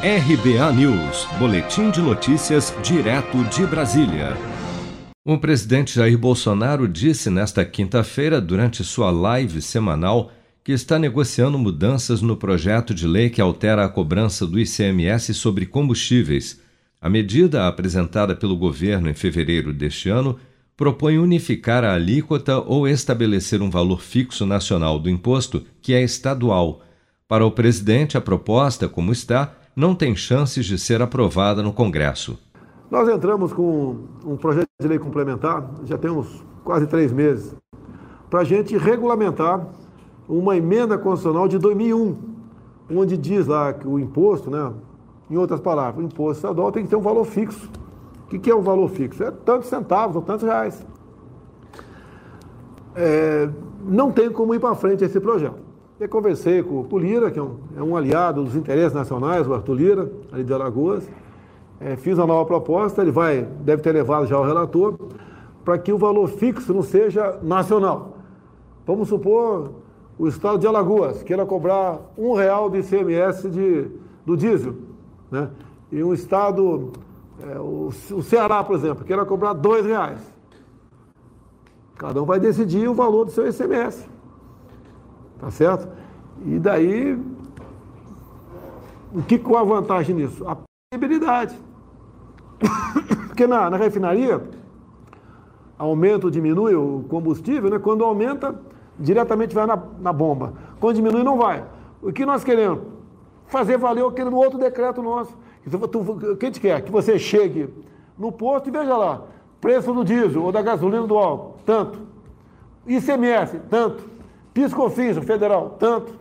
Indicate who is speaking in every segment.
Speaker 1: RBA News, Boletim de Notícias, direto de Brasília. O presidente Jair Bolsonaro disse nesta quinta-feira, durante sua live semanal, que está negociando mudanças no projeto de lei que altera a cobrança do ICMS sobre combustíveis. A medida apresentada pelo governo em fevereiro deste ano propõe unificar a alíquota ou estabelecer um valor fixo nacional do imposto, que é estadual. Para o presidente, a proposta, como está, não tem chances de ser aprovada no Congresso.
Speaker 2: Nós entramos com um projeto de lei complementar, já temos quase três meses, para a gente regulamentar uma emenda constitucional de 2001, onde diz lá que o imposto, né, em outras palavras, o imposto estadual tem que ter um valor fixo. O que é um valor fixo? É tantos centavos ou tantos reais. É, não tem como ir para frente esse projeto. Eu conversei com o Lira, que é um, é um, aliado dos interesses nacionais, o Arthur Lira, ali de Alagoas. É, fiz uma nova proposta, ele vai, deve ter levado já o relator, para que o valor fixo não seja nacional. Vamos supor o estado de Alagoas queira cobrar um real de ICMS de, do diesel, né? e um estado, é, o, o Ceará, por exemplo, queira cobrar dois reais. Cada um vai decidir o valor do seu ICMS. Tá certo? E daí, o que, qual a vantagem nisso? A possibilidade. Porque na, na refinaria, aumenta ou diminui o combustível, né? quando aumenta, diretamente vai na, na bomba. Quando diminui, não vai. O que nós queremos? Fazer valer aquele outro decreto nosso. O que a gente quer? Que você chegue no posto e veja lá, preço do diesel ou da gasolina do álcool, tanto. ICMS, tanto. Piscofins, federal, tanto.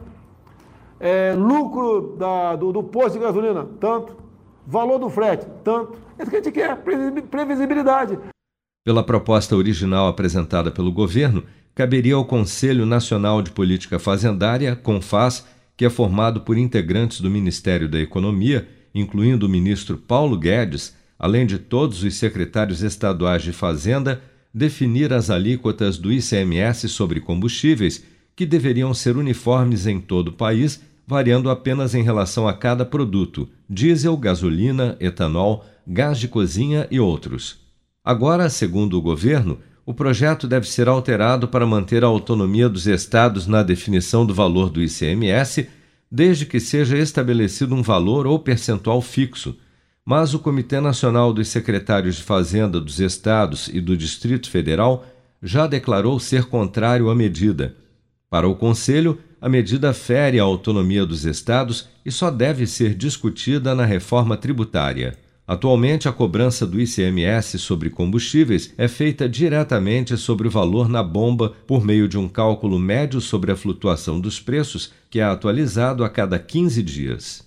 Speaker 2: É, lucro da, do, do posto de gasolina, tanto. Valor do frete, tanto. É isso que a gente quer, previsibilidade.
Speaker 1: Pela proposta original apresentada pelo governo, caberia ao Conselho Nacional de Política Fazendária, CONFAS, que é formado por integrantes do Ministério da Economia, incluindo o ministro Paulo Guedes, além de todos os secretários estaduais de Fazenda, definir as alíquotas do ICMS sobre combustíveis que deveriam ser uniformes em todo o país, variando apenas em relação a cada produto: diesel, gasolina, etanol, gás de cozinha e outros. Agora, segundo o governo, o projeto deve ser alterado para manter a autonomia dos estados na definição do valor do ICMS, desde que seja estabelecido um valor ou percentual fixo. Mas o Comitê Nacional dos Secretários de Fazenda dos Estados e do Distrito Federal já declarou ser contrário à medida. Para o Conselho, a medida fere a autonomia dos estados e só deve ser discutida na reforma tributária. Atualmente, a cobrança do ICMS sobre combustíveis é feita diretamente sobre o valor na bomba por meio de um cálculo médio sobre a flutuação dos preços, que é atualizado a cada 15 dias.